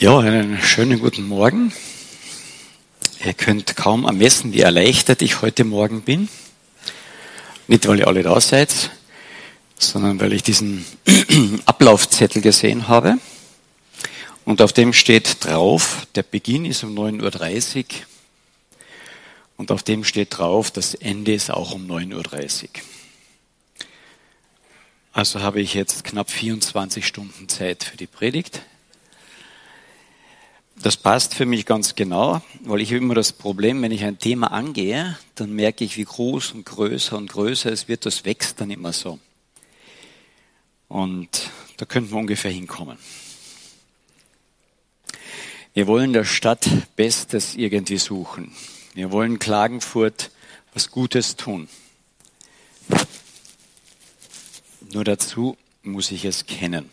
Ja, einen schönen guten Morgen. Ihr könnt kaum ermessen, wie erleichtert ich heute Morgen bin. Nicht, weil ihr alle da seid, sondern weil ich diesen Ablaufzettel gesehen habe. Und auf dem steht drauf, der Beginn ist um 9.30 Uhr. Und auf dem steht drauf, das Ende ist auch um 9.30 Uhr. Also habe ich jetzt knapp 24 Stunden Zeit für die Predigt. Das passt für mich ganz genau, weil ich immer das Problem, wenn ich ein Thema angehe, dann merke ich, wie groß und größer und größer es wird, das wächst dann immer so. Und da könnten wir ungefähr hinkommen. Wir wollen der Stadt Bestes irgendwie suchen. Wir wollen Klagenfurt was Gutes tun. Nur dazu muss ich es kennen.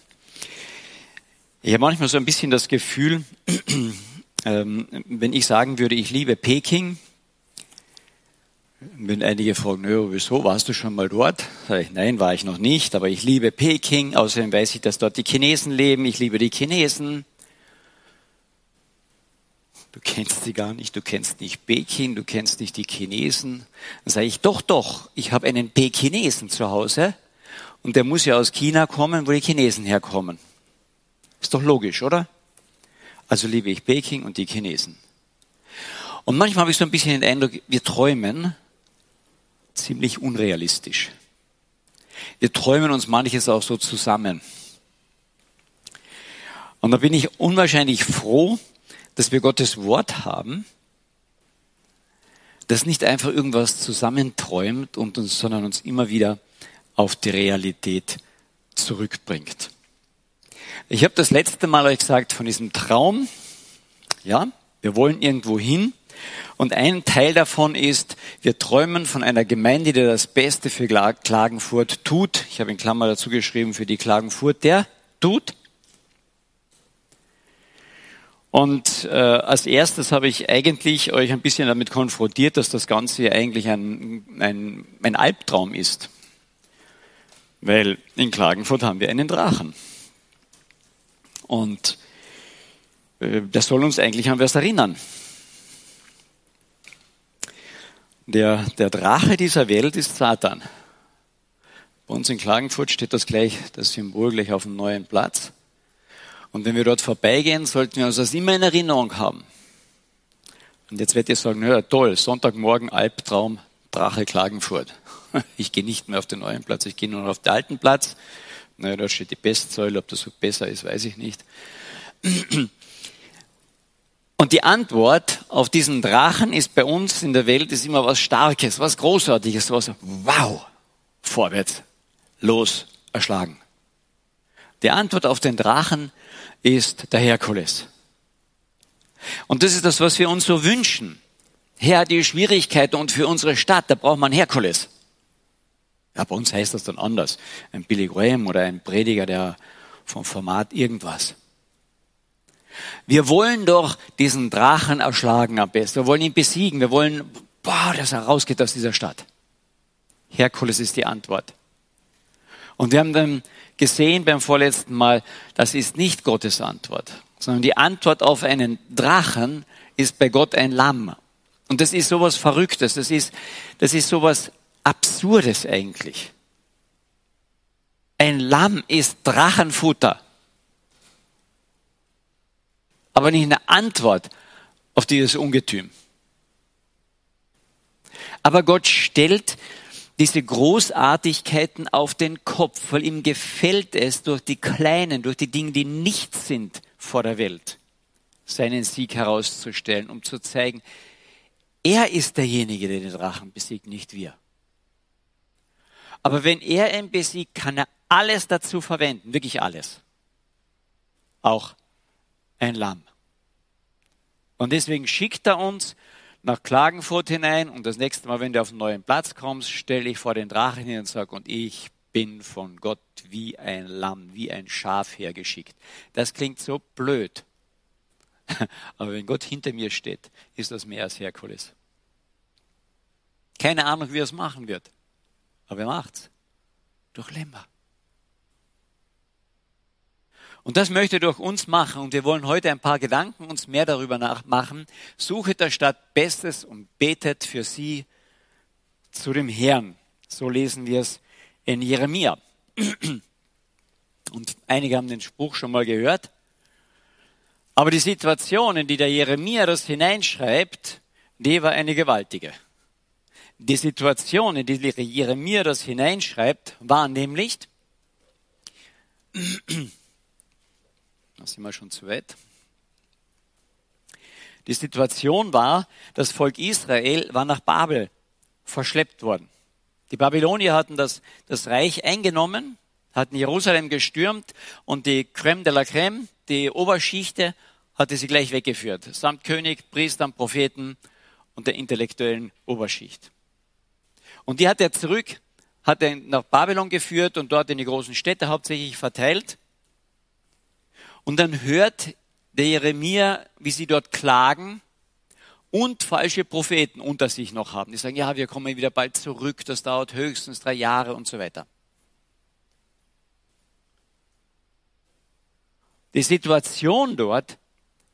Ich habe manchmal so ein bisschen das Gefühl, ähm, wenn ich sagen würde, ich liebe Peking, wenn einige fragen, naja, wieso, warst du schon mal dort? Sag ich, nein, war ich noch nicht, aber ich liebe Peking, außerdem weiß ich, dass dort die Chinesen leben, ich liebe die Chinesen. Du kennst sie gar nicht, du kennst nicht Peking, du kennst nicht die Chinesen. Dann sage ich, doch, doch, ich habe einen Pekinesen zu Hause und der muss ja aus China kommen, wo die Chinesen herkommen. Ist doch logisch, oder? Also liebe ich Peking und die Chinesen. Und manchmal habe ich so ein bisschen den Eindruck, wir träumen ziemlich unrealistisch. Wir träumen uns manches auch so zusammen. Und da bin ich unwahrscheinlich froh, dass wir Gottes Wort haben, das nicht einfach irgendwas zusammenträumt und uns, sondern uns immer wieder auf die Realität zurückbringt. Ich habe das letzte Mal euch gesagt von diesem Traum. Ja, wir wollen irgendwo hin. Und ein Teil davon ist, wir träumen von einer Gemeinde, die das Beste für Klagenfurt tut. Ich habe in Klammer dazu geschrieben, für die Klagenfurt, der tut. Und äh, als erstes habe ich eigentlich euch ein bisschen damit konfrontiert, dass das Ganze eigentlich ein, ein, ein Albtraum ist. Weil in Klagenfurt haben wir einen Drachen. Und äh, das soll uns eigentlich an was erinnern. Der, der Drache dieser Welt ist Satan. Bei uns in Klagenfurt steht das gleich, das Symbol gleich auf dem neuen Platz. Und wenn wir dort vorbeigehen, sollten wir uns das immer in Erinnerung haben. Und jetzt werdet ihr sagen, ja toll, Sonntagmorgen Albtraum, Drache Klagenfurt. Ich gehe nicht mehr auf den neuen Platz, ich gehe nur noch auf den alten Platz. Naja, da steht die Bestsäule, ob das so besser ist, weiß ich nicht. Und die Antwort auf diesen Drachen ist bei uns in der Welt ist immer was Starkes, was Großartiges, was wow, vorwärts, los, erschlagen. Die Antwort auf den Drachen ist der Herkules. Und das ist das, was wir uns so wünschen. Herr, die Schwierigkeiten und für unsere Stadt, da braucht man Herkules. Ja, bei uns heißt das dann anders. Ein Billy Graham oder ein Prediger, der vom Format irgendwas. Wir wollen doch diesen Drachen erschlagen am besten. Wir wollen ihn besiegen. Wir wollen, boah, dass er rausgeht aus dieser Stadt. Herkules ist die Antwort. Und wir haben dann gesehen beim vorletzten Mal, das ist nicht Gottes Antwort, sondern die Antwort auf einen Drachen ist bei Gott ein Lamm. Und das ist sowas Verrücktes. Das ist, das ist sowas Absurdes eigentlich. Ein Lamm ist Drachenfutter. Aber nicht eine Antwort auf dieses Ungetüm. Aber Gott stellt diese Großartigkeiten auf den Kopf, weil ihm gefällt es, durch die kleinen, durch die Dinge, die nichts sind vor der Welt, seinen Sieg herauszustellen, um zu zeigen, er ist derjenige, der den Drachen besiegt, nicht wir. Aber wenn er ihn besiegt, kann er alles dazu verwenden, wirklich alles. Auch ein Lamm. Und deswegen schickt er uns nach Klagenfurt hinein und das nächste Mal, wenn du auf einen neuen Platz kommst, stelle ich vor den Drachen hin und sage, und ich bin von Gott wie ein Lamm, wie ein Schaf hergeschickt. Das klingt so blöd. Aber wenn Gott hinter mir steht, ist das mehr als Herkules. Keine Ahnung, wie er es machen wird. Aber er macht's. Durch Lämmer. Und das möchte durch uns machen. Und wir wollen heute ein paar Gedanken uns mehr darüber nachmachen. Suchet der Stadt Bestes und betet für sie zu dem Herrn. So lesen wir es in Jeremia. Und einige haben den Spruch schon mal gehört. Aber die Situation, in die der Jeremia das hineinschreibt, die war eine gewaltige. Die Situation, in die Jeremia das hineinschreibt, war nämlich, da sind wir schon zu weit. Die Situation war, das Volk Israel war nach Babel verschleppt worden. Die Babylonier hatten das, das Reich eingenommen, hatten Jerusalem gestürmt und die Crème de la Crème, die Oberschichte, hatte sie gleich weggeführt, samt König, Priestern, Propheten und der intellektuellen Oberschicht. Und die hat er zurück, hat er nach Babylon geführt und dort in die großen Städte hauptsächlich verteilt. Und dann hört der Jeremia, wie sie dort klagen und falsche Propheten unter sich noch haben. Die sagen, ja, wir kommen wieder bald zurück, das dauert höchstens drei Jahre und so weiter. Die Situation dort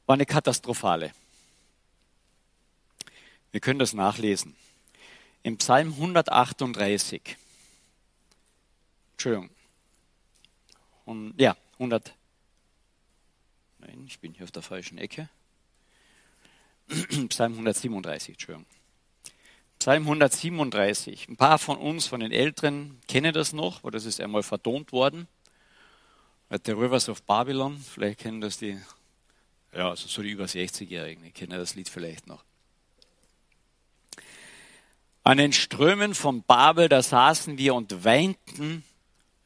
war eine katastrophale. Wir können das nachlesen. Im Psalm 138. Entschuldigung. Und, ja, 100. Nein, ich bin hier auf der falschen Ecke. Psalm 137, Entschuldigung. Psalm 137. Ein paar von uns, von den Älteren, kennen das noch, weil das ist einmal vertont worden. The Rivers of Babylon, vielleicht kennen das die, ja, also so die über 60-Jährigen, die kennen das Lied vielleicht noch. An den Strömen von Babel, da saßen wir und weinten,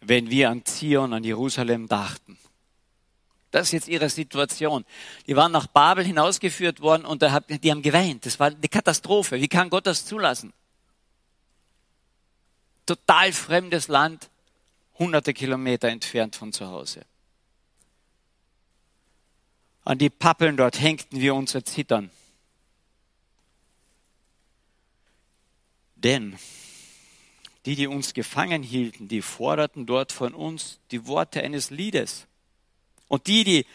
wenn wir an Zion, an Jerusalem dachten. Das ist jetzt ihre Situation. Die waren nach Babel hinausgeführt worden und die haben geweint. Das war eine Katastrophe. Wie kann Gott das zulassen? Total fremdes Land, hunderte Kilometer entfernt von zu Hause. An die Pappeln dort hängten wir unser Zittern. Denn die, die uns gefangen hielten, die forderten dort von uns die Worte eines Liedes. Und die, die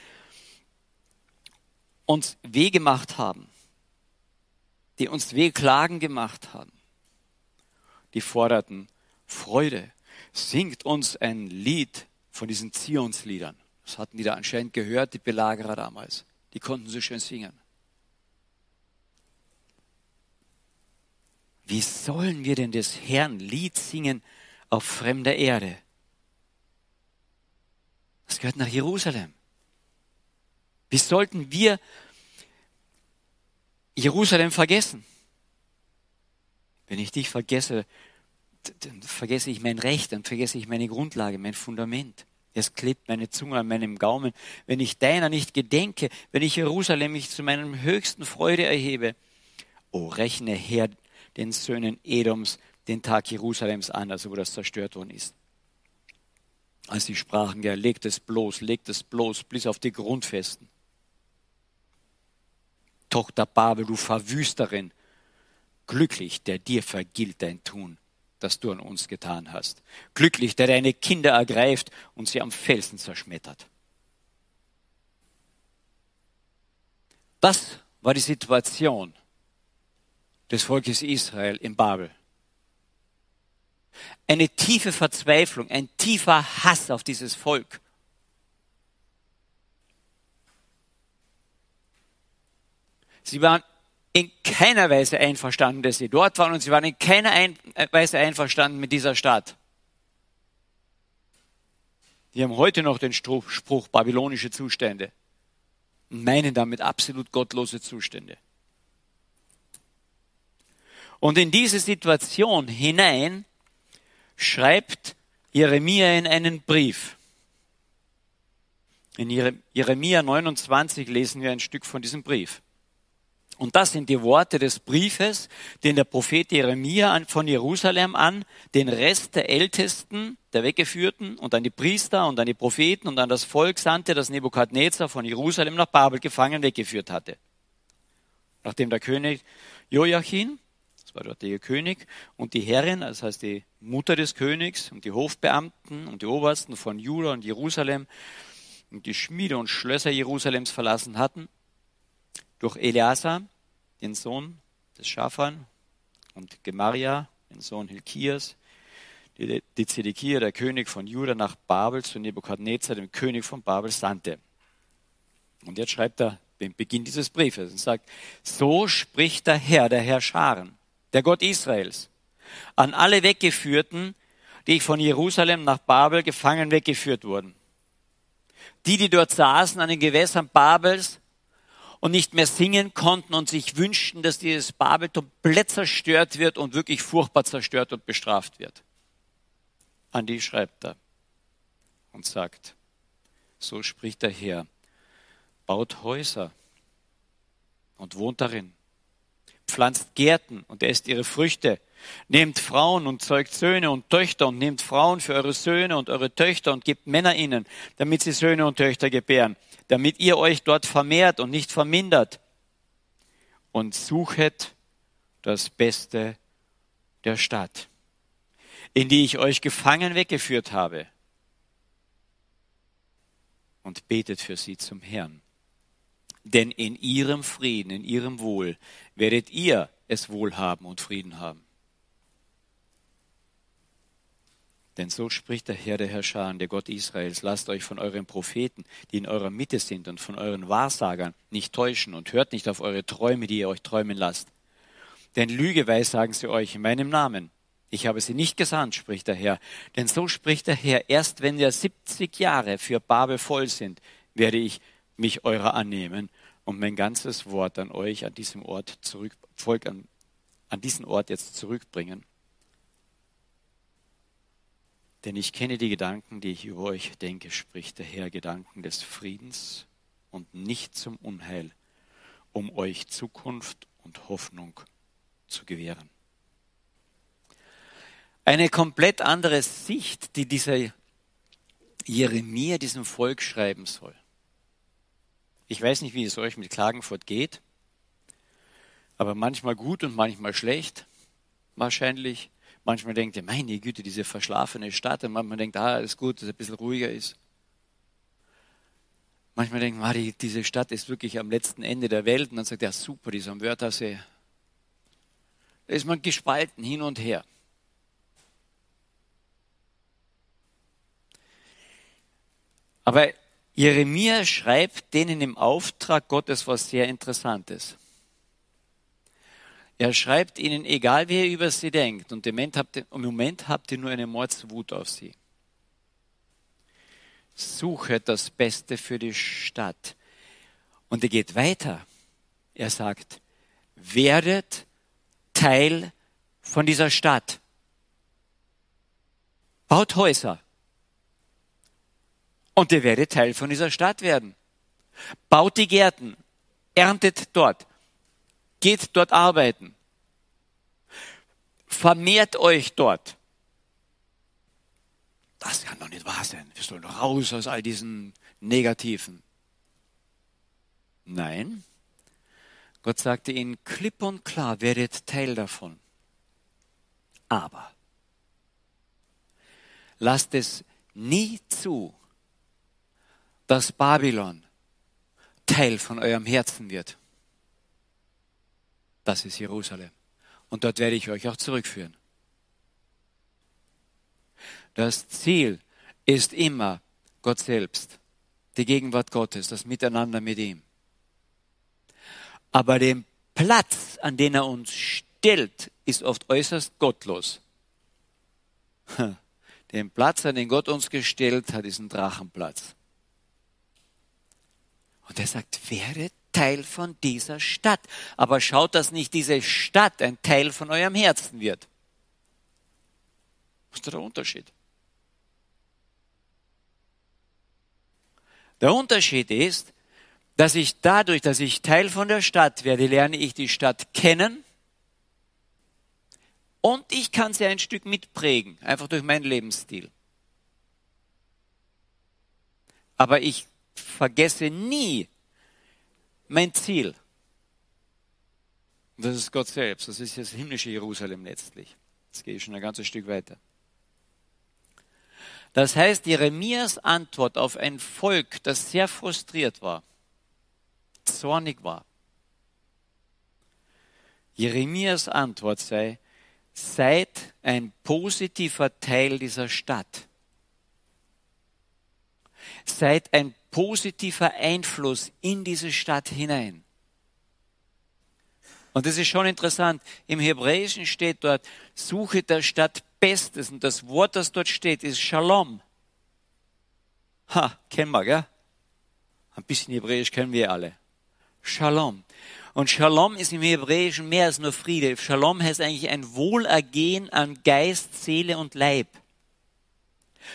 uns weh gemacht haben, die uns Wehklagen gemacht haben, die forderten Freude. Singt uns ein Lied von diesen Zionsliedern. Das hatten die da anscheinend gehört, die Belagerer damals. Die konnten so schön singen. Wie sollen wir denn des Herrn Lied singen auf fremder Erde? Das gehört nach Jerusalem. Wie sollten wir Jerusalem vergessen? Wenn ich dich vergesse, dann vergesse ich mein Recht, dann vergesse ich meine Grundlage, mein Fundament. Es klebt meine Zunge an meinem Gaumen. Wenn ich deiner nicht gedenke, wenn ich Jerusalem nicht zu meinem höchsten Freude erhebe, oh, rechne her den Söhnen Edoms den Tag Jerusalems an, also wo das zerstört worden ist als sie sprachen, ja, legt es bloß, legt es bloß, bis auf die Grundfesten. Tochter Babel, du Verwüsterin, glücklich, der dir vergilt dein Tun, das du an uns getan hast. Glücklich, der deine Kinder ergreift und sie am Felsen zerschmettert. Das war die Situation des Volkes Israel in Babel eine tiefe Verzweiflung, ein tiefer Hass auf dieses Volk. Sie waren in keiner Weise einverstanden, dass sie dort waren und sie waren in keiner Weise einverstanden mit dieser Stadt. Die haben heute noch den Spruch babylonische Zustände und meinen damit absolut gottlose Zustände. Und in diese Situation hinein schreibt Jeremia in einen Brief. In Jeremia 29 lesen wir ein Stück von diesem Brief. Und das sind die Worte des Briefes, den der Prophet Jeremia von Jerusalem an den Rest der Ältesten, der Weggeführten und an die Priester und an die Propheten und an das Volk sandte, das Nebukadnezar von Jerusalem nach Babel gefangen weggeführt hatte. Nachdem der König Joachim war dort der König und die Herrin, das heißt die Mutter des Königs und die Hofbeamten und die Obersten von Juda und Jerusalem, und die Schmiede und Schlösser Jerusalems verlassen hatten, durch Eleazar, den Sohn des Schafan, und Gemaria, den Sohn Hilkias, die, die Zedekia, der König von Juda, nach Babel zu Nebukadnezar, dem König von Babel, sandte. Und jetzt schreibt er den Beginn dieses Briefes und sagt, so spricht der Herr, der Herr Scharen, der Gott Israels, an alle Weggeführten, die von Jerusalem nach Babel gefangen weggeführt wurden. Die, die dort saßen an den Gewässern Babels und nicht mehr singen konnten und sich wünschten, dass dieses Babel komplett zerstört wird und wirklich furchtbar zerstört und bestraft wird. An die schreibt er und sagt, so spricht der Herr, baut Häuser und wohnt darin, pflanzt Gärten und esst ihre Früchte, nehmt Frauen und zeugt Söhne und Töchter und nehmt Frauen für eure Söhne und eure Töchter und gebt Männer ihnen, damit sie Söhne und Töchter gebären, damit ihr euch dort vermehrt und nicht vermindert und suchet das Beste der Stadt, in die ich euch gefangen weggeführt habe, und betet für sie zum Herrn. Denn in ihrem Frieden, in ihrem Wohl werdet ihr es wohl haben und Frieden haben. Denn so spricht der Herr der Herrscher, der Gott Israels, lasst euch von euren Propheten, die in eurer Mitte sind, und von euren Wahrsagern nicht täuschen und hört nicht auf eure Träume, die ihr euch träumen lasst. Denn Lüge weissagen sie euch in meinem Namen. Ich habe sie nicht gesandt, spricht der Herr. Denn so spricht der Herr, erst wenn wir 70 Jahre für Babel voll sind, werde ich mich eurer annehmen und mein ganzes Wort an euch an diesem Ort zurück, Volk an, an diesen Ort jetzt zurückbringen. Denn ich kenne die Gedanken, die ich über euch denke, spricht der Herr, Gedanken des Friedens und nicht zum Unheil, um euch Zukunft und Hoffnung zu gewähren. Eine komplett andere Sicht, die dieser Jeremia diesem Volk schreiben soll. Ich weiß nicht, wie es euch mit Klagenfurt geht, aber manchmal gut und manchmal schlecht, wahrscheinlich. Manchmal denkt ihr, meine Güte, diese verschlafene Stadt. Und manchmal denkt, ah, ist gut, dass es ein bisschen ruhiger ist. Manchmal denkt man, die, diese Stadt ist wirklich am letzten Ende der Welt. Und dann sagt er, super, die ist am Wörthersee. Da ist man gespalten hin und her. Aber Jeremia schreibt denen im Auftrag Gottes was sehr Interessantes. Er schreibt ihnen, egal wie ihr über sie denkt, und im Moment habt ihr, Moment habt ihr nur eine Mordswut auf sie. Suche das Beste für die Stadt. Und er geht weiter. Er sagt, werdet Teil von dieser Stadt. Baut Häuser und ihr werdet Teil von dieser Stadt werden. Baut die Gärten, erntet dort, geht dort arbeiten, vermehrt euch dort. Das kann doch nicht wahr sein. Wir sollen raus aus all diesen Negativen. Nein, Gott sagte ihnen klipp und klar, werdet Teil davon. Aber lasst es nie zu, dass Babylon Teil von eurem Herzen wird. Das ist Jerusalem. Und dort werde ich euch auch zurückführen. Das Ziel ist immer Gott selbst, die Gegenwart Gottes, das Miteinander mit ihm. Aber den Platz, an den er uns stellt, ist oft äußerst gottlos. Den Platz, an den Gott uns gestellt hat, ist ein Drachenplatz. Und er sagt, werde Teil von dieser Stadt. Aber schaut, dass nicht diese Stadt ein Teil von eurem Herzen wird. Was ist der Unterschied? Der Unterschied ist, dass ich dadurch, dass ich Teil von der Stadt werde, lerne ich die Stadt kennen und ich kann sie ein Stück mitprägen, einfach durch meinen Lebensstil. Aber ich vergesse nie mein Ziel. Das ist Gott selbst. Das ist das himmlische Jerusalem letztlich. Jetzt gehe ich schon ein ganzes Stück weiter. Das heißt, Jeremias Antwort auf ein Volk, das sehr frustriert war, zornig war. Jeremias Antwort sei, seid ein positiver Teil dieser Stadt. Seid ein positiver Einfluss in diese Stadt hinein. Und das ist schon interessant. Im Hebräischen steht dort, suche der Stadt Bestes. Und das Wort, das dort steht, ist Shalom. Ha, kennen wir, gell? Ein bisschen Hebräisch kennen wir alle. Shalom. Und Shalom ist im Hebräischen mehr als nur Friede. Shalom heißt eigentlich ein Wohlergehen an Geist, Seele und Leib.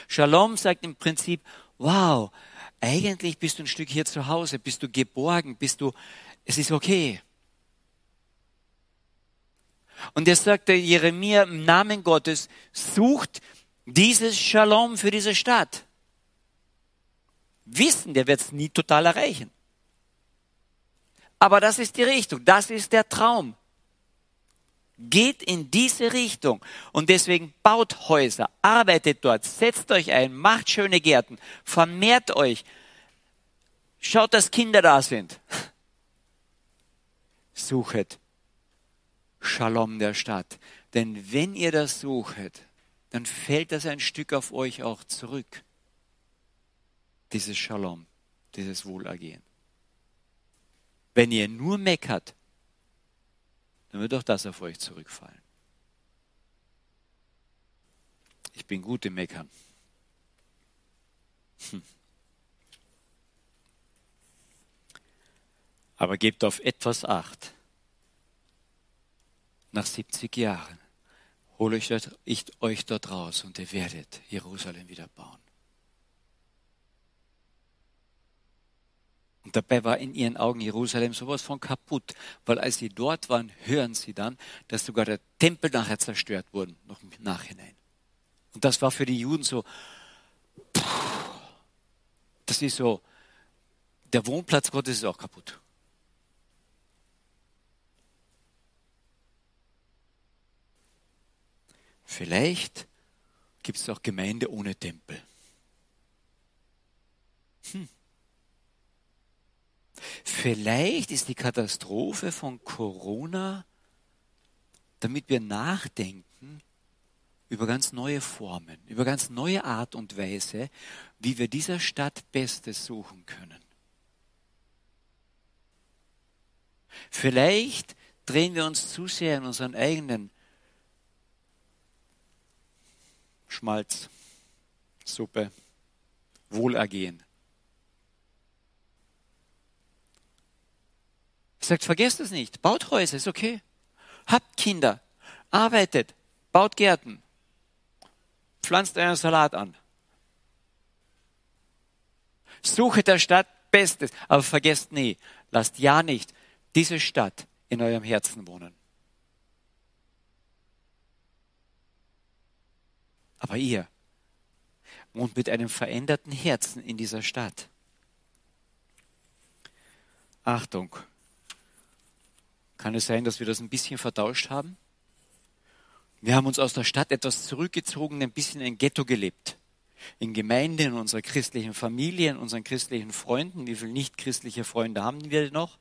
Shalom sagt im Prinzip, wow, eigentlich bist du ein Stück hier zu Hause, bist du geborgen, bist du, es ist okay. Und er sagte Jeremia im Namen Gottes, sucht dieses Shalom für diese Stadt. Wissen, der wird es nie total erreichen. Aber das ist die Richtung, das ist der Traum. Geht in diese Richtung und deswegen baut Häuser, arbeitet dort, setzt euch ein, macht schöne Gärten, vermehrt euch, schaut, dass Kinder da sind. Suchet Shalom der Stadt. Denn wenn ihr das suchet, dann fällt das ein Stück auf euch auch zurück. Dieses Shalom, dieses Wohlergehen. Wenn ihr nur meckert, dann wird auch das auf euch zurückfallen. Ich bin gut im Meckern. Hm. Aber gebt auf etwas Acht nach 70 Jahren hole ich euch dort raus und ihr werdet Jerusalem wieder bauen. Und dabei war in ihren Augen Jerusalem sowas von kaputt, weil als sie dort waren, hören sie dann, dass sogar der Tempel nachher zerstört wurde, noch im Nachhinein. Und das war für die Juden so, das ist so, der Wohnplatz Gottes ist auch kaputt. Vielleicht gibt es auch Gemeinde ohne Tempel. Hm. Vielleicht ist die Katastrophe von Corona, damit wir nachdenken über ganz neue Formen, über ganz neue Art und Weise, wie wir dieser Stadt Bestes suchen können. Vielleicht drehen wir uns zu sehr in unseren eigenen Schmalz, Suppe, Wohlergehen. Sagt, vergesst es nicht, baut Häuser, ist okay. Habt Kinder, arbeitet, baut Gärten, pflanzt euren Salat an. Suche der Stadt Bestes, aber vergesst nie, lasst ja nicht diese Stadt in eurem Herzen wohnen. Aber ihr wohnt mit einem veränderten Herzen in dieser Stadt. Achtung, kann es sein, dass wir das ein bisschen vertauscht haben? Wir haben uns aus der Stadt etwas zurückgezogen, ein bisschen ein Ghetto gelebt. In Gemeinde, in unserer christlichen Familie, in unseren christlichen Freunden. Wie viele nicht christliche Freunde haben wir noch?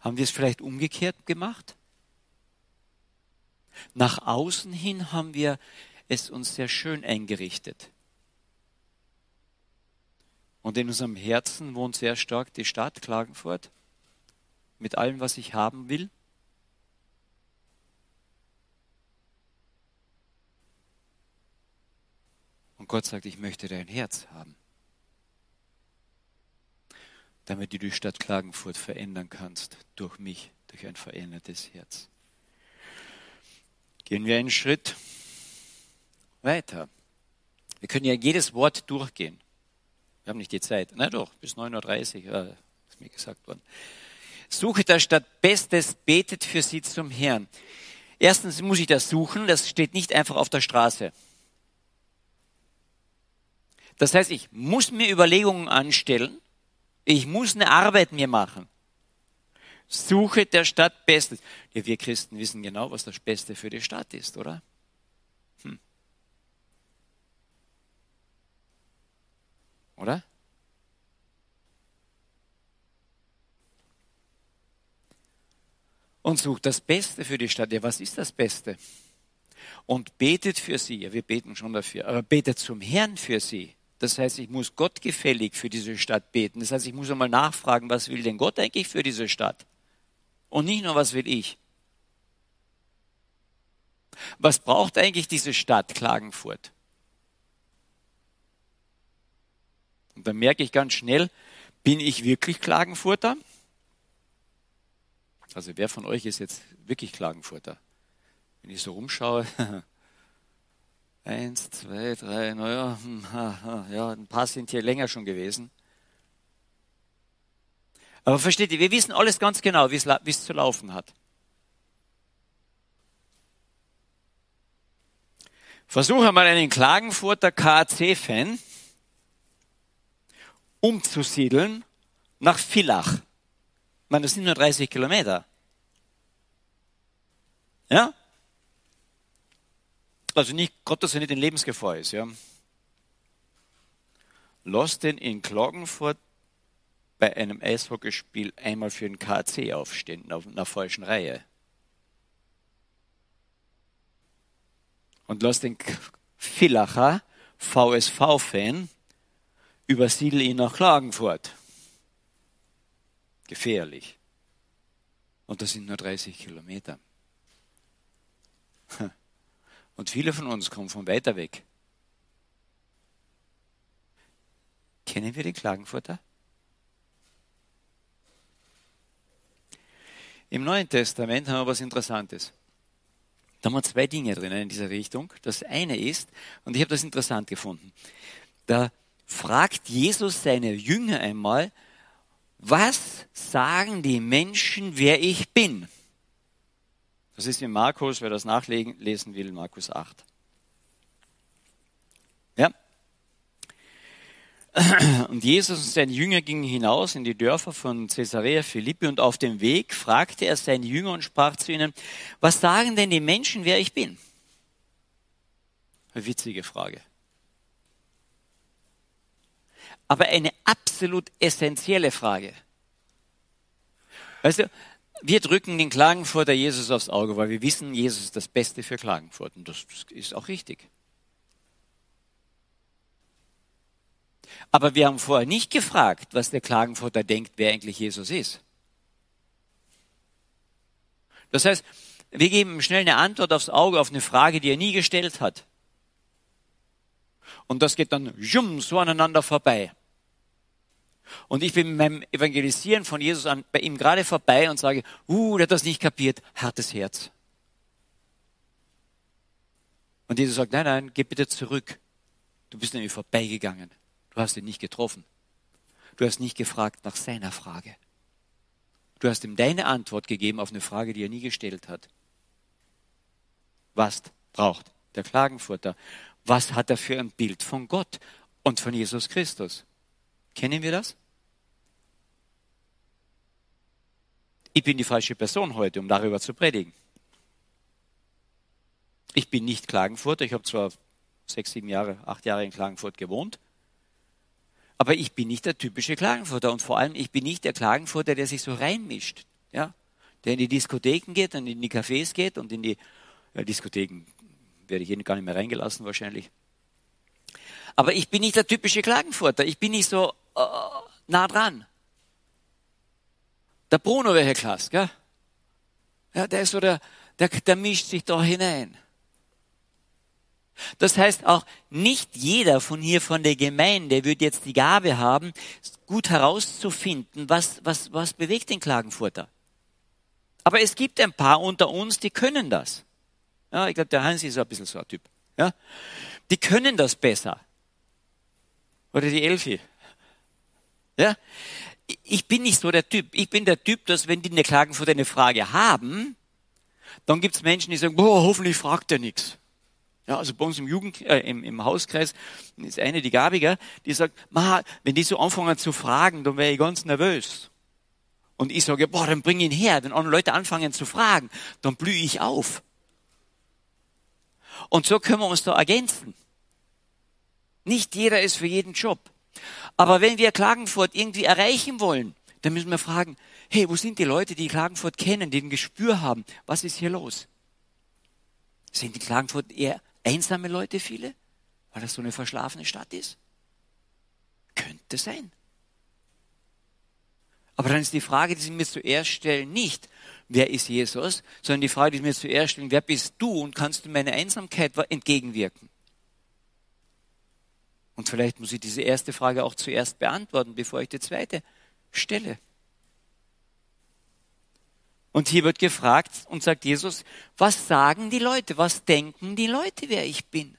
Haben wir es vielleicht umgekehrt gemacht? Nach außen hin haben wir es uns sehr schön eingerichtet. Und in unserem Herzen wohnt sehr stark die Stadt Klagenfurt mit allem, was ich haben will. Und Gott sagt, ich möchte dein Herz haben, damit du die Stadt Klagenfurt verändern kannst durch mich, durch ein verändertes Herz. Gehen wir einen Schritt weiter. Wir können ja jedes Wort durchgehen. Wir haben nicht die Zeit. Na doch, bis 9.30 Uhr äh, ist mir gesagt worden. Suche der Stadt Bestes, betet für sie zum Herrn. Erstens muss ich das suchen, das steht nicht einfach auf der Straße. Das heißt, ich muss mir Überlegungen anstellen, ich muss eine Arbeit mir machen. Suche der Stadt Bestes. Ja, wir Christen wissen genau, was das Beste für die Stadt ist, oder? Oder? Und sucht das Beste für die Stadt. Ja, was ist das Beste? Und betet für sie. Ja, wir beten schon dafür. Aber betet zum Herrn für sie. Das heißt, ich muss Gott gefällig für diese Stadt beten. Das heißt, ich muss einmal nachfragen, was will denn Gott eigentlich für diese Stadt? Und nicht nur, was will ich? Was braucht eigentlich diese Stadt Klagenfurt? Und dann merke ich ganz schnell, bin ich wirklich Klagenfurter? Also wer von euch ist jetzt wirklich Klagenfurter? Wenn ich so rumschaue, eins, zwei, drei, naja, hm, ja, ein paar sind hier länger schon gewesen. Aber versteht ihr, wir wissen alles ganz genau, wie es zu laufen hat. Versuche mal einen Klagenfurter KAC-Fan umzusiedeln nach Villach. Ich meine, das sind nur 30 Kilometer. Ja? Also nicht, Gott, dass er nicht in Lebensgefahr ist, ja. Lass den in Klagenfurt bei einem Eishockeyspiel einmal für den KC aufstehen, auf einer falschen Reihe. Und lass den Villacher VSV-Fan übersiedel ihn nach Klagenfurt. Gefährlich. Und das sind nur 30 Kilometer. Und viele von uns kommen von weiter weg. Kennen wir den Klagenfurter? Im Neuen Testament haben wir was Interessantes. Da haben wir zwei Dinge drin in dieser Richtung. Das eine ist, und ich habe das interessant gefunden, da fragt Jesus seine Jünger einmal, was sagen die Menschen, wer ich bin? Das ist in Markus, wer das nachlesen will, Markus 8. Ja. Und Jesus und seine Jünger gingen hinaus in die Dörfer von Caesarea Philippi und auf dem Weg fragte er seine Jünger und sprach zu ihnen, was sagen denn die Menschen, wer ich bin? Eine witzige Frage aber eine absolut essentielle Frage. Weißt du, wir drücken den Klagenfurter Jesus aufs Auge, weil wir wissen, Jesus ist das Beste für Klagenfurt. Und das ist auch richtig. Aber wir haben vorher nicht gefragt, was der Klagenfurter denkt, wer eigentlich Jesus ist. Das heißt, wir geben ihm schnell eine Antwort aufs Auge auf eine Frage, die er nie gestellt hat. Und das geht dann so aneinander vorbei. Und ich bin mit meinem Evangelisieren von Jesus an, bei ihm gerade vorbei und sage, uh, der hat das nicht kapiert, hartes Herz. Und Jesus sagt, nein, nein, geh bitte zurück. Du bist nämlich vorbeigegangen. Du hast ihn nicht getroffen. Du hast nicht gefragt nach seiner Frage. Du hast ihm deine Antwort gegeben auf eine Frage, die er nie gestellt hat. Was braucht der Klagenfurter? Was hat er für ein Bild von Gott und von Jesus Christus? Kennen wir das? Ich bin die falsche Person heute, um darüber zu predigen. Ich bin nicht Klagenfurter. Ich habe zwar sechs, sieben Jahre, acht Jahre in Klagenfurt gewohnt, aber ich bin nicht der typische Klagenfurter. Und vor allem, ich bin nicht der Klagenfurter, der sich so reinmischt. Ja? Der in die Diskotheken geht und in die Cafés geht und in die ja, Diskotheken werde ich jeden gar nicht mehr reingelassen wahrscheinlich. Aber ich bin nicht der typische Klagenfurter. Ich bin nicht so nah dran. Der Bruno wäre klasse, gell? Ja, der ist so der, der, der mischt sich da hinein. Das heißt auch, nicht jeder von hier von der Gemeinde wird jetzt die Gabe haben, gut herauszufinden, was, was, was bewegt den Klagenfurter. Aber es gibt ein paar unter uns, die können das. Ja, ich glaube, der Hans ist ein bisschen so ein Typ. Ja? Die können das besser. Oder die Elfi. Ja? Ich bin nicht so der Typ. Ich bin der Typ, dass wenn die eine Klagenfurt eine Frage haben, dann gibt's Menschen, die sagen, boah, hoffentlich fragt er nichts. Ja, also bei uns im Jugend, äh, im, im Hauskreis ist eine, die Gabiger, die sagt, Ma, wenn die so anfangen zu fragen, dann wäre ich ganz nervös. Und ich sage, boah, dann bring ihn her. Wenn andere Leute anfangen zu fragen, dann blühe ich auf. Und so können wir uns da ergänzen. Nicht jeder ist für jeden Job. Aber wenn wir Klagenfurt irgendwie erreichen wollen, dann müssen wir fragen, hey, wo sind die Leute, die Klagenfurt kennen, die ein Gespür haben? Was ist hier los? Sind die Klagenfurt eher einsame Leute viele, weil das so eine verschlafene Stadt ist? Könnte sein. Aber dann ist die Frage, die Sie mir zuerst stellen, nicht, wer ist Jesus, sondern die Frage, die Sie mir zuerst stellen, wer bist du und kannst du meiner Einsamkeit entgegenwirken? Und vielleicht muss ich diese erste Frage auch zuerst beantworten, bevor ich die zweite stelle. Und hier wird gefragt und sagt Jesus, was sagen die Leute, was denken die Leute, wer ich bin?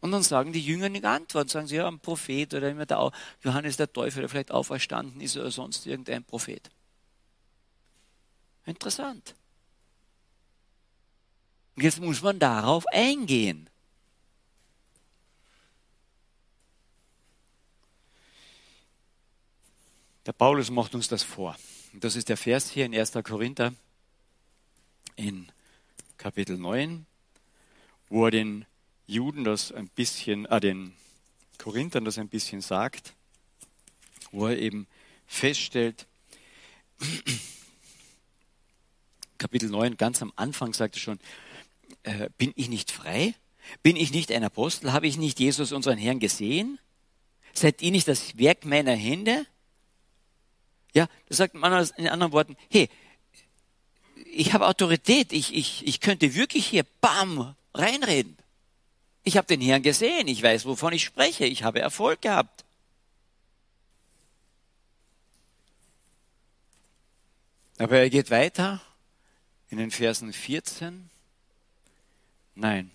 Und dann sagen die Jünger eine Antwort, sagen sie, ja, ein Prophet oder immer der Johannes der Täufer, der vielleicht auferstanden ist oder sonst irgendein Prophet. Interessant. Und jetzt muss man darauf eingehen. Der Paulus macht uns das vor. Das ist der Vers hier in 1. Korinther in Kapitel 9, wo er den Juden das ein bisschen, äh, den Korinthern das ein bisschen sagt, wo er eben feststellt, Kapitel 9, ganz am Anfang sagt er schon, äh, bin ich nicht frei? Bin ich nicht ein Apostel? Habe ich nicht Jesus, unseren Herrn, gesehen? Seid ihr nicht das Werk meiner Hände? Ja, das sagt man in anderen Worten, hey, ich habe Autorität, ich, ich, ich könnte wirklich hier, bam, reinreden. Ich habe den Herrn gesehen, ich weiß, wovon ich spreche, ich habe Erfolg gehabt. Aber er geht weiter in den Versen 14. Nein.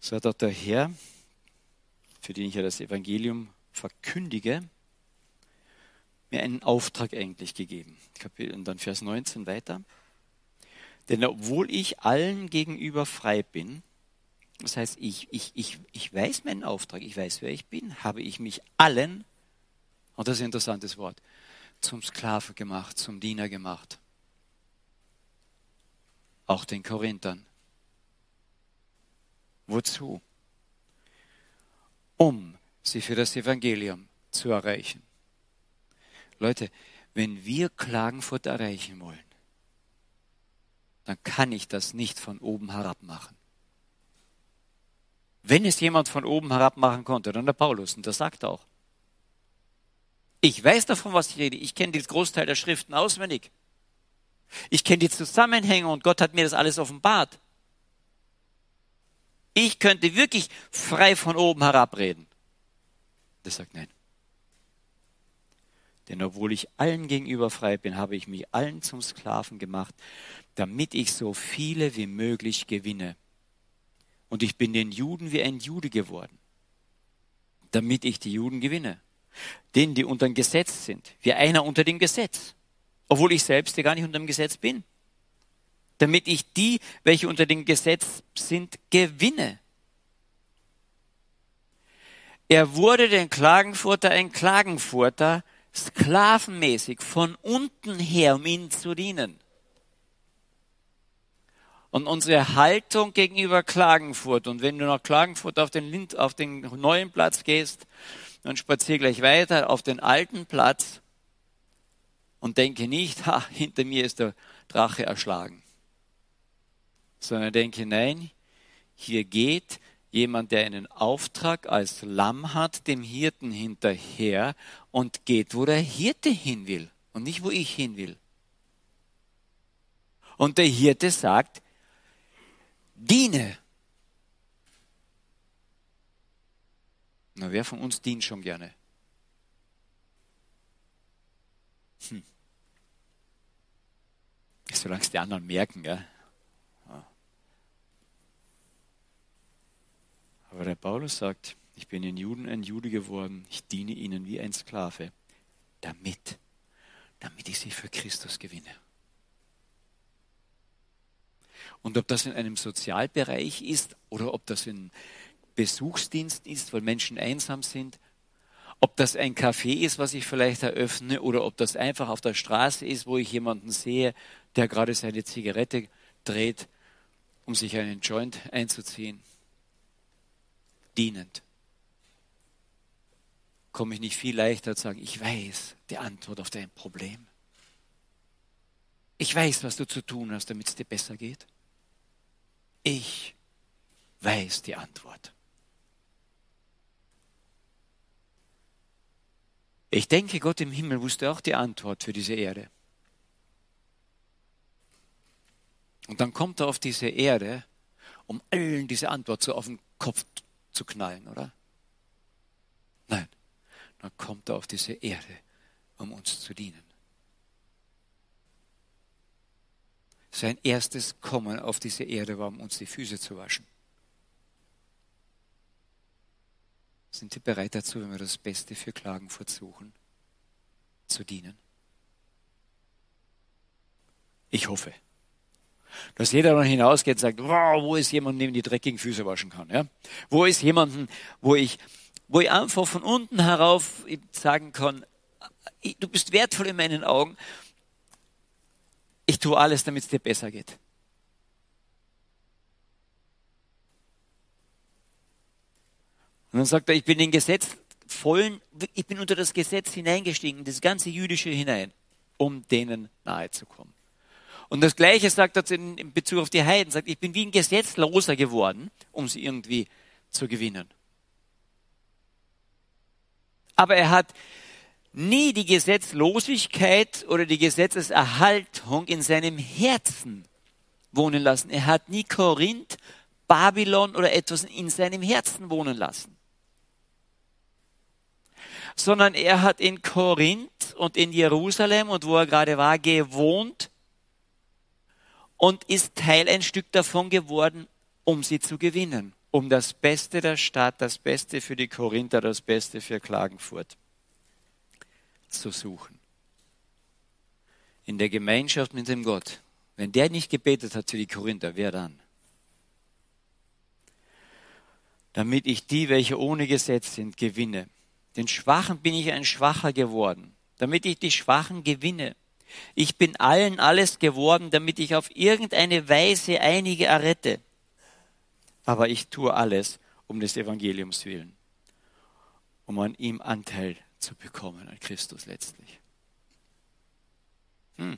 So hat auch der Herr, für den ich ja das Evangelium verkündige, mir einen Auftrag eigentlich gegeben. Und dann Vers 19 weiter. Denn obwohl ich allen gegenüber frei bin, das heißt, ich, ich, ich, ich weiß meinen Auftrag, ich weiß, wer ich bin, habe ich mich allen, und das ist ein interessantes Wort, zum Sklaven gemacht, zum Diener gemacht. Auch den Korinthern. Wozu? Um sie für das Evangelium zu erreichen. Leute, wenn wir Klagenfurt erreichen wollen, dann kann ich das nicht von oben herab machen. Wenn es jemand von oben herab machen konnte, dann der Paulus, und das sagt er auch. Ich weiß davon, was ich rede. Ich kenne den Großteil der Schriften auswendig. Ich kenne die Zusammenhänge und Gott hat mir das alles offenbart. Ich könnte wirklich frei von oben herab reden. Das sagt nein. Denn obwohl ich allen gegenüber frei bin, habe ich mich allen zum Sklaven gemacht, damit ich so viele wie möglich gewinne. Und ich bin den Juden wie ein Jude geworden, damit ich die Juden gewinne. Denen, die unter dem Gesetz sind, wie einer unter dem Gesetz. Obwohl ich selbst ja gar nicht unter dem Gesetz bin. Damit ich die, welche unter dem Gesetz sind, gewinne. Er wurde den Klagenfurter ein Klagenfurter, sklavenmäßig von unten her, um ihnen zu dienen. Und unsere Haltung gegenüber Klagenfurt, und wenn du nach Klagenfurt auf den, Lind, auf den neuen Platz gehst, dann spazier gleich weiter auf den alten Platz und denke nicht, ha, hinter mir ist der Drache erschlagen. Sondern denke, nein, hier geht jemand, der einen Auftrag als Lamm hat, dem Hirten hinterher und geht, wo der Hirte hin will und nicht, wo ich hin will. Und der Hirte sagt, Diene. Na, wer von uns dient schon gerne? Hm. Solange es die anderen merken, ja. Aber der Paulus sagt, ich bin in Juden ein Jude geworden, ich diene ihnen wie ein Sklave, damit, damit ich sie für Christus gewinne. Und ob das in einem Sozialbereich ist oder ob das ein Besuchsdienst ist, weil Menschen einsam sind, ob das ein Café ist, was ich vielleicht eröffne, oder ob das einfach auf der Straße ist, wo ich jemanden sehe, der gerade seine Zigarette dreht, um sich einen Joint einzuziehen. dienend, komme ich nicht viel leichter zu sagen, ich weiß die Antwort auf dein Problem. Ich weiß, was du zu tun hast, damit es dir besser geht. Ich weiß die Antwort. Ich denke, Gott im Himmel wusste auch die Antwort für diese Erde. Und dann kommt er auf diese Erde, um allen diese Antwort so auf den Kopf zu knallen, oder? Nein, dann kommt er auf diese Erde, um uns zu dienen. Sein erstes Kommen auf diese Erde war, um uns die Füße zu waschen. Sind Sie bereit dazu, wenn wir das Beste für Klagenfurt suchen, zu dienen? Ich hoffe. Dass jeder dann hinausgeht und sagt, wow, wo ist jemand, dem die dreckigen Füße waschen kann? Ja? Wo ist jemanden, wo ich, wo ich einfach von unten herauf sagen kann, du bist wertvoll in meinen Augen ich tue alles, damit es dir besser geht. Und dann sagt er, ich bin den Gesetz vollen, ich bin unter das Gesetz hineingestiegen, das ganze Jüdische hinein, um denen nahe zu kommen. Und das Gleiche sagt er in Bezug auf die Heiden, sagt, ich bin wie ein Gesetzloser geworden, um sie irgendwie zu gewinnen. Aber er hat nie die Gesetzlosigkeit oder die Gesetzeserhaltung in seinem Herzen wohnen lassen. Er hat nie Korinth, Babylon oder etwas in seinem Herzen wohnen lassen. Sondern er hat in Korinth und in Jerusalem und wo er gerade war, gewohnt und ist Teil ein Stück davon geworden, um sie zu gewinnen. Um das Beste der Stadt, das Beste für die Korinther, das Beste für Klagenfurt zu suchen. In der Gemeinschaft mit dem Gott. Wenn der nicht gebetet hat für die Korinther, wer dann? Damit ich die, welche ohne Gesetz sind, gewinne. Den Schwachen bin ich ein Schwacher geworden, damit ich die Schwachen gewinne. Ich bin allen alles geworden, damit ich auf irgendeine Weise einige errette. Aber ich tue alles um des Evangeliums willen, um an ihm Anteil zu bekommen an Christus letztlich. Hm.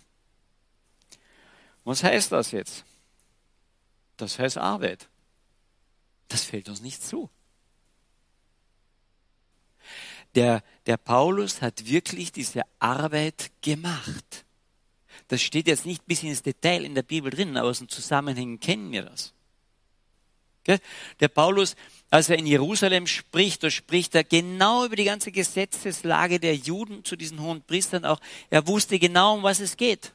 Was heißt das jetzt? Das heißt Arbeit. Das fällt uns nicht zu. Der, der Paulus hat wirklich diese Arbeit gemacht. Das steht jetzt nicht bis ins Detail in der Bibel drin, aber aus den Zusammenhängen kennen wir das. Der Paulus als er in Jerusalem spricht, da spricht er genau über die ganze Gesetzeslage der Juden zu diesen hohen Priestern auch. Er wusste genau, um was es geht.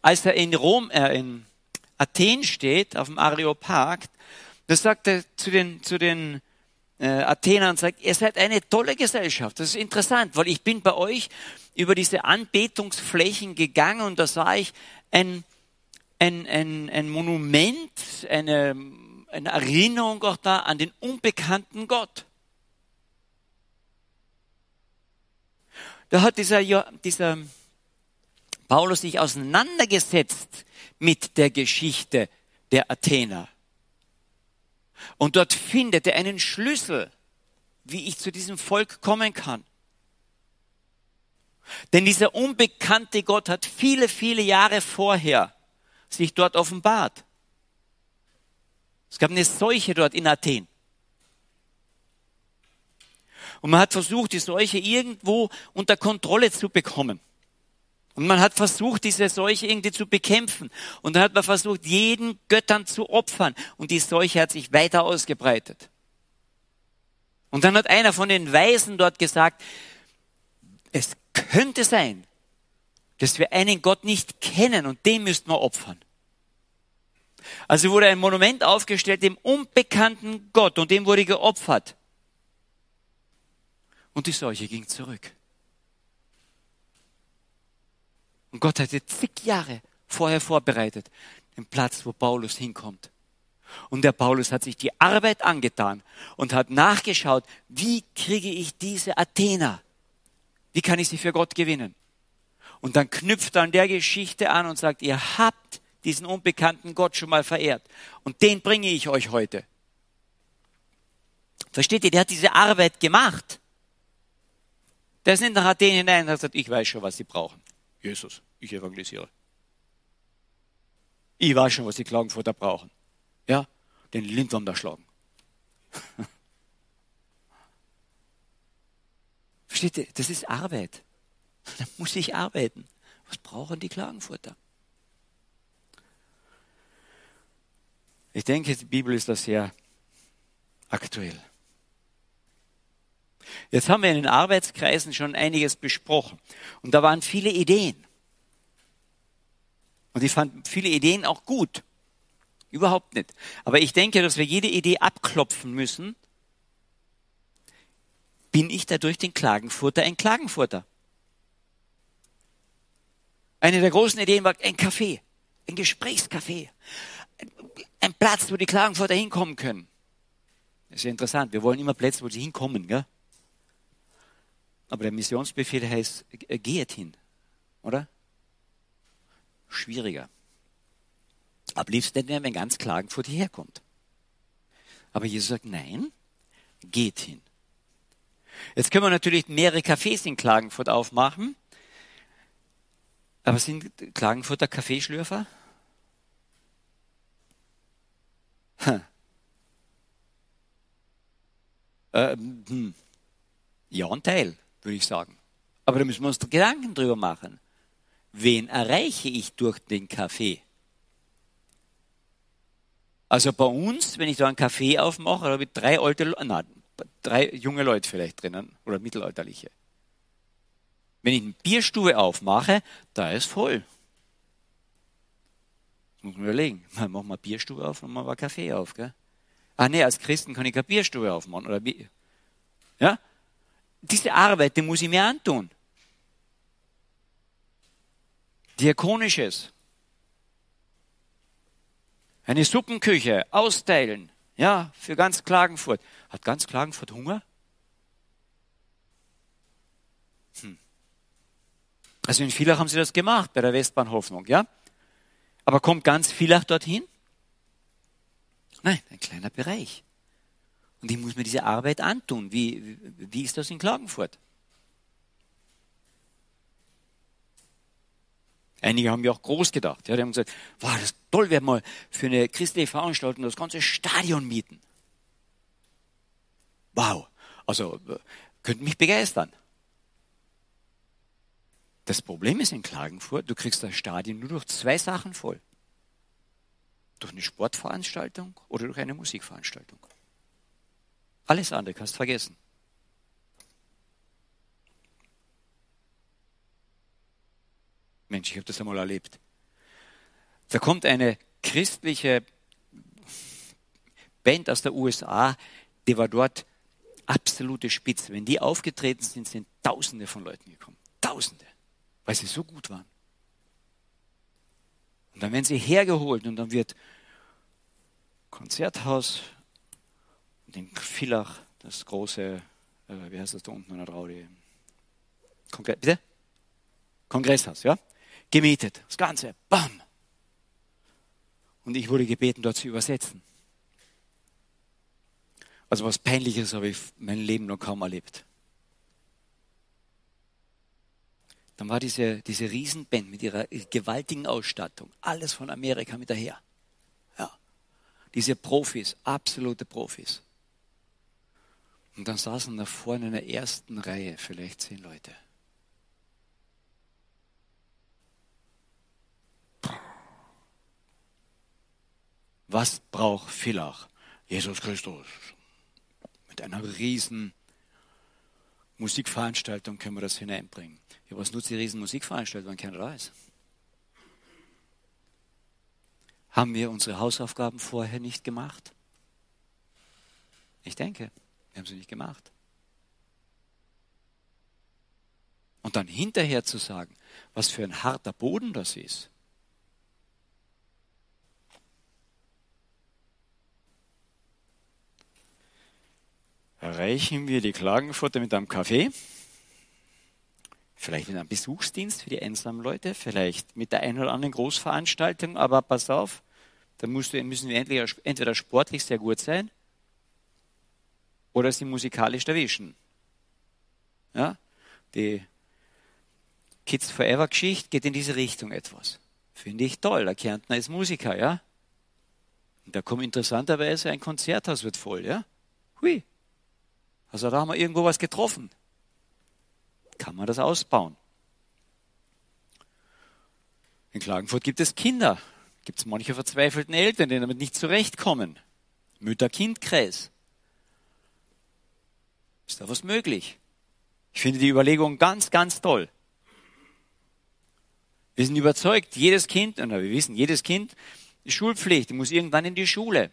Als er in Rom, äh, in Athen steht, auf dem Areopag, da sagt er zu den, zu den äh, Athenern, sagt, ihr seid eine tolle Gesellschaft. Das ist interessant, weil ich bin bei euch über diese Anbetungsflächen gegangen und da sah ich ein, ein, ein, ein Monument, eine eine Erinnerung auch da an den unbekannten Gott. Da hat dieser, dieser Paulus sich auseinandergesetzt mit der Geschichte der Athener. Und dort findet er einen Schlüssel, wie ich zu diesem Volk kommen kann. Denn dieser unbekannte Gott hat viele, viele Jahre vorher sich dort offenbart. Es gab eine Seuche dort in Athen. Und man hat versucht, die Seuche irgendwo unter Kontrolle zu bekommen. Und man hat versucht, diese Seuche irgendwie zu bekämpfen. Und dann hat man versucht, jeden Göttern zu opfern. Und die Seuche hat sich weiter ausgebreitet. Und dann hat einer von den Weisen dort gesagt, es könnte sein, dass wir einen Gott nicht kennen und den müssten wir opfern. Also wurde ein Monument aufgestellt dem unbekannten Gott und dem wurde geopfert. Und die Seuche ging zurück. Und Gott hatte zig Jahre vorher vorbereitet, den Platz, wo Paulus hinkommt. Und der Paulus hat sich die Arbeit angetan und hat nachgeschaut, wie kriege ich diese Athener? Wie kann ich sie für Gott gewinnen? Und dann knüpft er an der Geschichte an und sagt, ihr habt diesen unbekannten Gott schon mal verehrt. Und den bringe ich euch heute. Versteht ihr, der hat diese Arbeit gemacht. Der ist nicht nach Athen hinein und hat gesagt, ich weiß schon, was sie brauchen. Jesus, ich evangelisiere. Ich weiß schon, was die Klagenfurter brauchen. Ja, den Lindwurm da schlagen. Versteht ihr, das ist Arbeit. Da muss ich arbeiten. Was brauchen die Klagenfurter? Ich denke, die Bibel ist da sehr aktuell. Jetzt haben wir in den Arbeitskreisen schon einiges besprochen. Und da waren viele Ideen. Und ich fand viele Ideen auch gut. Überhaupt nicht. Aber ich denke, dass wir jede Idee abklopfen müssen. Bin ich dadurch den Klagenfurter ein Klagenfurter? Eine der großen Ideen war ein Café, ein Gesprächscafé, ein Platz, wo die Klagenfurter hinkommen können. Das ist ja interessant. Wir wollen immer Plätze, wo sie hinkommen, gell? Aber der Missionsbefehl heißt, äh, geht hin, oder? Schwieriger. Am liebsten nicht mehr, wenn ganz Klagenfurt hierher kommt. Aber Jesus sagt, nein, geht hin. Jetzt können wir natürlich mehrere Cafés in Klagenfurt aufmachen. Aber sind Klagenfurter Kaffeeschlürfer? Hm. Ähm, hm. Ja, ein Teil würde ich sagen. Aber da müssen wir uns Gedanken drüber machen. Wen erreiche ich durch den Kaffee? Also bei uns, wenn ich da einen Kaffee aufmache, habe ich drei alte, nein, drei junge Leute vielleicht drinnen oder mittelalterliche. Wenn ich eine Bierstube aufmache, da ist voll. Das muss man überlegen. Machen wir eine Bierstube auf und wir einen Kaffee auf. Gell? Ah nee, als Christen kann ich keine Bierstube aufmachen. Oder wie? Ja? diese Arbeit, die muss ich mir antun. Diakonisches. Eine Suppenküche austeilen. Ja, für ganz Klagenfurt. Hat ganz Klagenfurt Hunger? Hm. Also in Villach haben sie das gemacht, bei der Westbahnhoffnung, ja? Aber kommt ganz Villach dorthin? Nein, ein kleiner Bereich. Und ich muss mir diese Arbeit antun. Wie, wie ist das in Klagenfurt? Einige haben ja auch groß gedacht. Ja, die haben gesagt, wow, das ist toll, wir mal für eine christliche Veranstaltung das ganze Stadion mieten. Wow, also könnte mich begeistern. Das Problem ist in Klagenfurt, du kriegst das Stadion nur durch zwei Sachen voll. Durch eine Sportveranstaltung oder durch eine Musikveranstaltung. Alles andere kannst du vergessen. Mensch, ich habe das einmal erlebt. Da kommt eine christliche Band aus der USA, die war dort absolute Spitze. Wenn die aufgetreten sind, sind Tausende von Leuten gekommen. Tausende, weil sie so gut waren. Und dann werden sie hergeholt und dann wird Konzerthaus, den Villach, das große, äh, wie heißt das da unten an der Raudi? Kongress, bitte? Kongresshaus, ja? Gemietet, das Ganze, bam! Und ich wurde gebeten, dort zu übersetzen. Also was Peinliches habe ich mein Leben noch kaum erlebt. Dann war diese, diese Riesenband mit ihrer gewaltigen Ausstattung, alles von Amerika mit daher. Ja. Diese Profis, absolute Profis. Und dann saßen da vorne in der ersten Reihe vielleicht zehn Leute. Was braucht Villach? Jesus Christus. Mit einer riesen Musikveranstaltung können wir das hineinbringen. Ja, was nutzt die riesen Musikveranstaltung, wenn keiner da ist? Haben wir unsere Hausaufgaben vorher nicht gemacht? Ich denke. Wir haben sie nicht gemacht. Und dann hinterher zu sagen, was für ein harter Boden das ist. Erreichen wir die Klagenfurter mit einem Kaffee, vielleicht mit einem Besuchsdienst für die einsamen Leute, vielleicht mit der einen oder anderen Großveranstaltung, aber pass auf, da müssen wir entweder sportlich sehr gut sein oder sie musikalisch erwischen. Ja? Die Kids Forever Geschichte geht in diese Richtung etwas. Finde ich toll. Der Kärntner ist Musiker, ja? Und da kommt interessanterweise ein Konzerthaus wird voll, ja? Hui. Also da haben wir irgendwo was getroffen. Kann man das ausbauen? In Klagenfurt gibt es Kinder. Gibt es manche verzweifelten Eltern, die damit nicht zurechtkommen. Mütter-Kind-Kreis. Ist da was möglich? Ich finde die Überlegung ganz, ganz toll. Wir sind überzeugt, jedes Kind, und wir wissen, jedes Kind ist Schulpflicht, muss irgendwann in die Schule.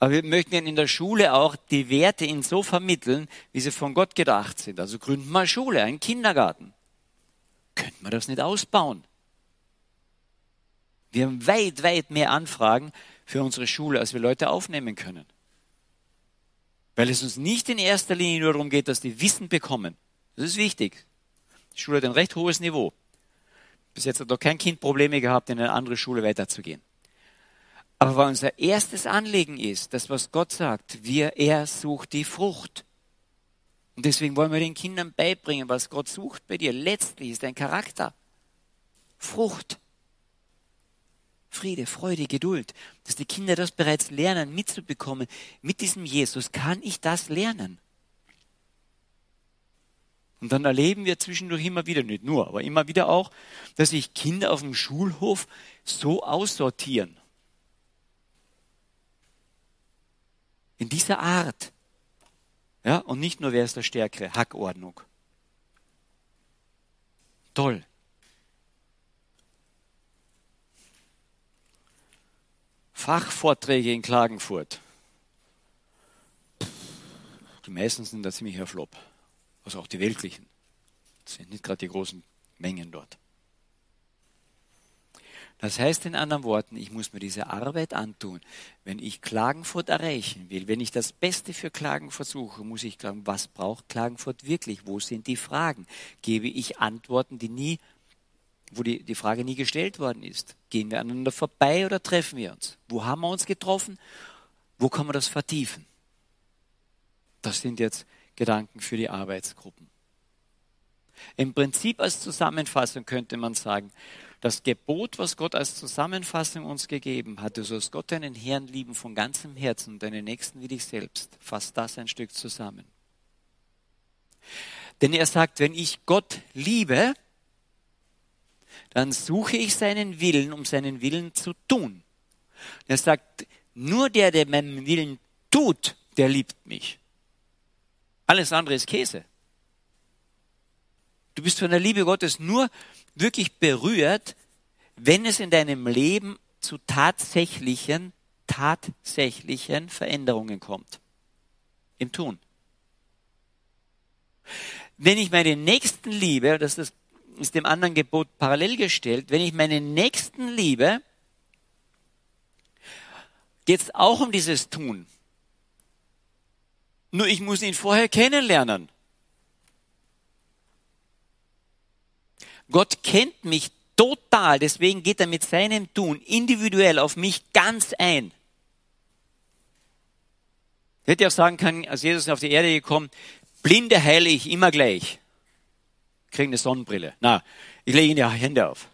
Aber wir möchten in der Schule auch die Werte ihnen so vermitteln, wie sie von Gott gedacht sind. Also gründen wir Schule, einen Kindergarten. Könnten wir das nicht ausbauen? Wir haben weit, weit mehr Anfragen für unsere Schule, als wir Leute aufnehmen können. Weil es uns nicht in erster Linie nur darum geht, dass die Wissen bekommen. Das ist wichtig. Die Schule hat ein recht hohes Niveau. Bis jetzt hat noch kein Kind Probleme gehabt, in eine andere Schule weiterzugehen. Aber weil unser erstes Anliegen ist, das was Gott sagt, wir, er sucht die Frucht. Und deswegen wollen wir den Kindern beibringen, was Gott sucht bei dir. Letztlich ist dein Charakter Frucht. Friede, Freude, Geduld, dass die Kinder das bereits lernen, mitzubekommen. Mit diesem Jesus kann ich das lernen. Und dann erleben wir zwischendurch immer wieder, nicht nur, aber immer wieder auch, dass sich Kinder auf dem Schulhof so aussortieren. In dieser Art. Ja, und nicht nur wer ist der Stärkere, Hackordnung. Toll. Fachvorträge in Klagenfurt. Die meisten sind da ziemlich Flop. Also auch die weltlichen. Das sind nicht gerade die großen Mengen dort. Das heißt in anderen Worten, ich muss mir diese Arbeit antun. Wenn ich Klagenfurt erreichen will, wenn ich das Beste für Klagenfurt suche, muss ich glauben, was braucht Klagenfurt wirklich? Wo sind die Fragen? Gebe ich Antworten, die nie, wo die, die Frage nie gestellt worden ist? Gehen wir aneinander vorbei oder treffen wir uns? Wo haben wir uns getroffen? Wo kann man das vertiefen? Das sind jetzt Gedanken für die Arbeitsgruppen. Im Prinzip als Zusammenfassung könnte man sagen, das Gebot, was Gott als Zusammenfassung uns gegeben hat, du sollst Gott deinen Herrn lieben von ganzem Herzen und deinen Nächsten wie dich selbst, fasst das ein Stück zusammen. Denn er sagt, wenn ich Gott liebe, dann suche ich seinen Willen, um seinen Willen zu tun. Er sagt, nur der, der meinen Willen tut, der liebt mich. Alles andere ist Käse. Du bist von der Liebe Gottes nur wirklich berührt, wenn es in deinem Leben zu tatsächlichen, tatsächlichen Veränderungen kommt. Im Tun. Wenn ich meinen Nächsten liebe, das ist dem anderen Gebot parallel gestellt, wenn ich meinen Nächsten liebe, geht es auch um dieses Tun. Nur ich muss ihn vorher kennenlernen. Gott kennt mich total, deswegen geht er mit seinem Tun individuell auf mich ganz ein. Hätte auch sagen können, als Jesus auf die Erde gekommen, Blinde heile ich immer gleich kriegen eine Sonnenbrille. Na, ich lege Ihnen die Hände auf.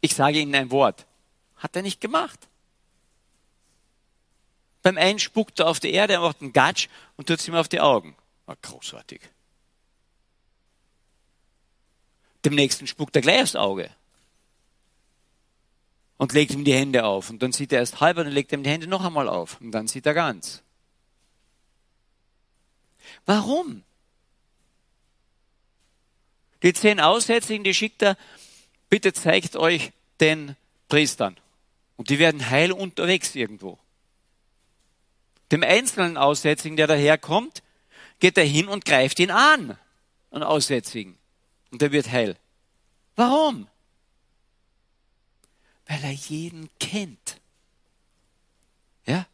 Ich sage Ihnen ein Wort. Hat er nicht gemacht. Beim einen spuckt er auf die Erde, er macht einen Gatsch und tut es ihm auf die Augen. War großartig. Dem nächsten spuckt er gleich aufs Auge. Und legt ihm die Hände auf. Und dann sieht er erst halb und dann legt ihm die Hände noch einmal auf. Und dann sieht er ganz. Warum? Die zehn Aussätzigen, die schickt er, bitte zeigt euch den Priestern. Und die werden heil unterwegs irgendwo. Dem einzelnen Aussätzigen, der daherkommt, geht er hin und greift ihn an, einen Aussätzigen. Und der wird heil. Warum? Weil er jeden kennt. Ja?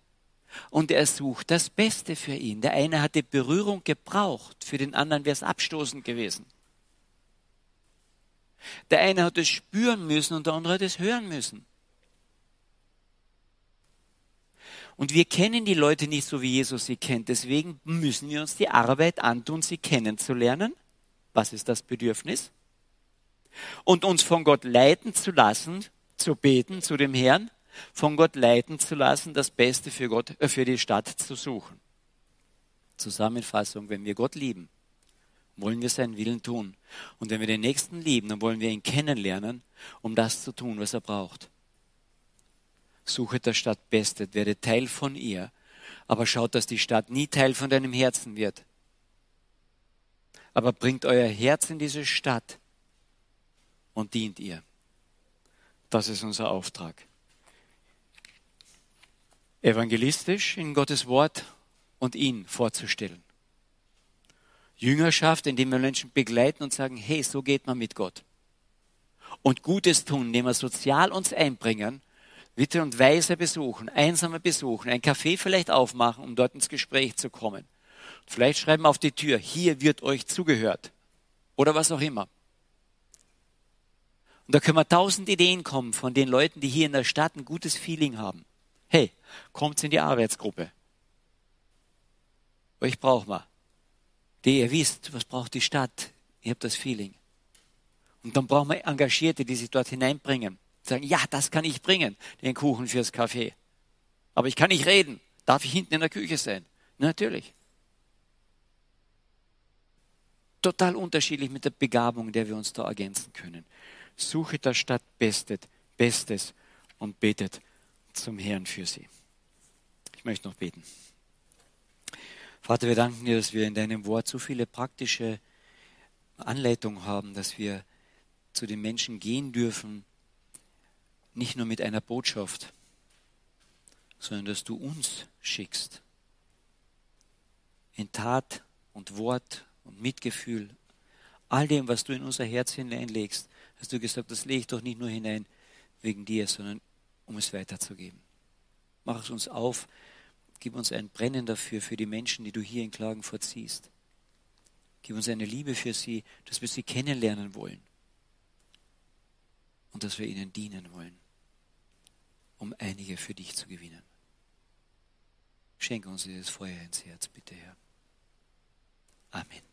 Und er sucht das Beste für ihn. Der eine hat die Berührung gebraucht, für den anderen wäre es abstoßend gewesen. Der eine hat es spüren müssen und der andere hat es hören müssen. Und wir kennen die Leute nicht so, wie Jesus sie kennt. Deswegen müssen wir uns die Arbeit antun, sie kennenzulernen. Was ist das Bedürfnis? Und uns von Gott leiten zu lassen, zu beten zu dem Herrn, von Gott leiten zu lassen, das Beste für Gott, äh, für die Stadt zu suchen. Zusammenfassung, wenn wir Gott lieben, wollen wir seinen Willen tun. Und wenn wir den Nächsten lieben, dann wollen wir ihn kennenlernen, um das zu tun, was er braucht. Suche der Stadt Bestet, werde Teil von ihr, aber schaut, dass die Stadt nie Teil von deinem Herzen wird. Aber bringt euer Herz in diese Stadt und dient ihr. Das ist unser Auftrag. Evangelistisch in Gottes Wort und ihn vorzustellen. Jüngerschaft, indem wir Menschen begleiten und sagen, hey, so geht man mit Gott. Und Gutes tun, indem wir sozial uns einbringen, Witte und Weise besuchen, einsame besuchen, ein Café vielleicht aufmachen, um dort ins Gespräch zu kommen. Vielleicht schreiben auf die Tür, hier wird euch zugehört. Oder was auch immer. Und da können wir tausend Ideen kommen von den Leuten, die hier in der Stadt ein gutes Feeling haben. Hey, kommt in die Arbeitsgruppe. Euch braucht man. Die ihr wisst, was braucht die Stadt. Ihr habt das Feeling. Und dann brauchen wir Engagierte, die sich dort hineinbringen. Sagen, ja, das kann ich bringen, den Kuchen fürs Kaffee. Aber ich kann nicht reden. Darf ich hinten in der Küche sein? Natürlich. Total unterschiedlich mit der Begabung, der wir uns da ergänzen können. Suche der Stadt Bestet, Bestes und betet zum Herrn für sie. Ich möchte noch beten. Vater, wir danken dir, dass wir in deinem Wort so viele praktische Anleitungen haben, dass wir zu den Menschen gehen dürfen, nicht nur mit einer Botschaft, sondern dass du uns schickst. In Tat und Wort und Mitgefühl, all dem, was du in unser Herz hineinlegst, hast du gesagt, das lege ich doch nicht nur hinein wegen dir, sondern um es weiterzugeben. Mach es uns auf, gib uns ein Brennen dafür, für die Menschen, die du hier in Klagenfurt siehst. Gib uns eine Liebe für sie, dass wir sie kennenlernen wollen und dass wir ihnen dienen wollen, um einige für dich zu gewinnen. Schenke uns dieses Feuer ins Herz, bitte, Herr. Amen.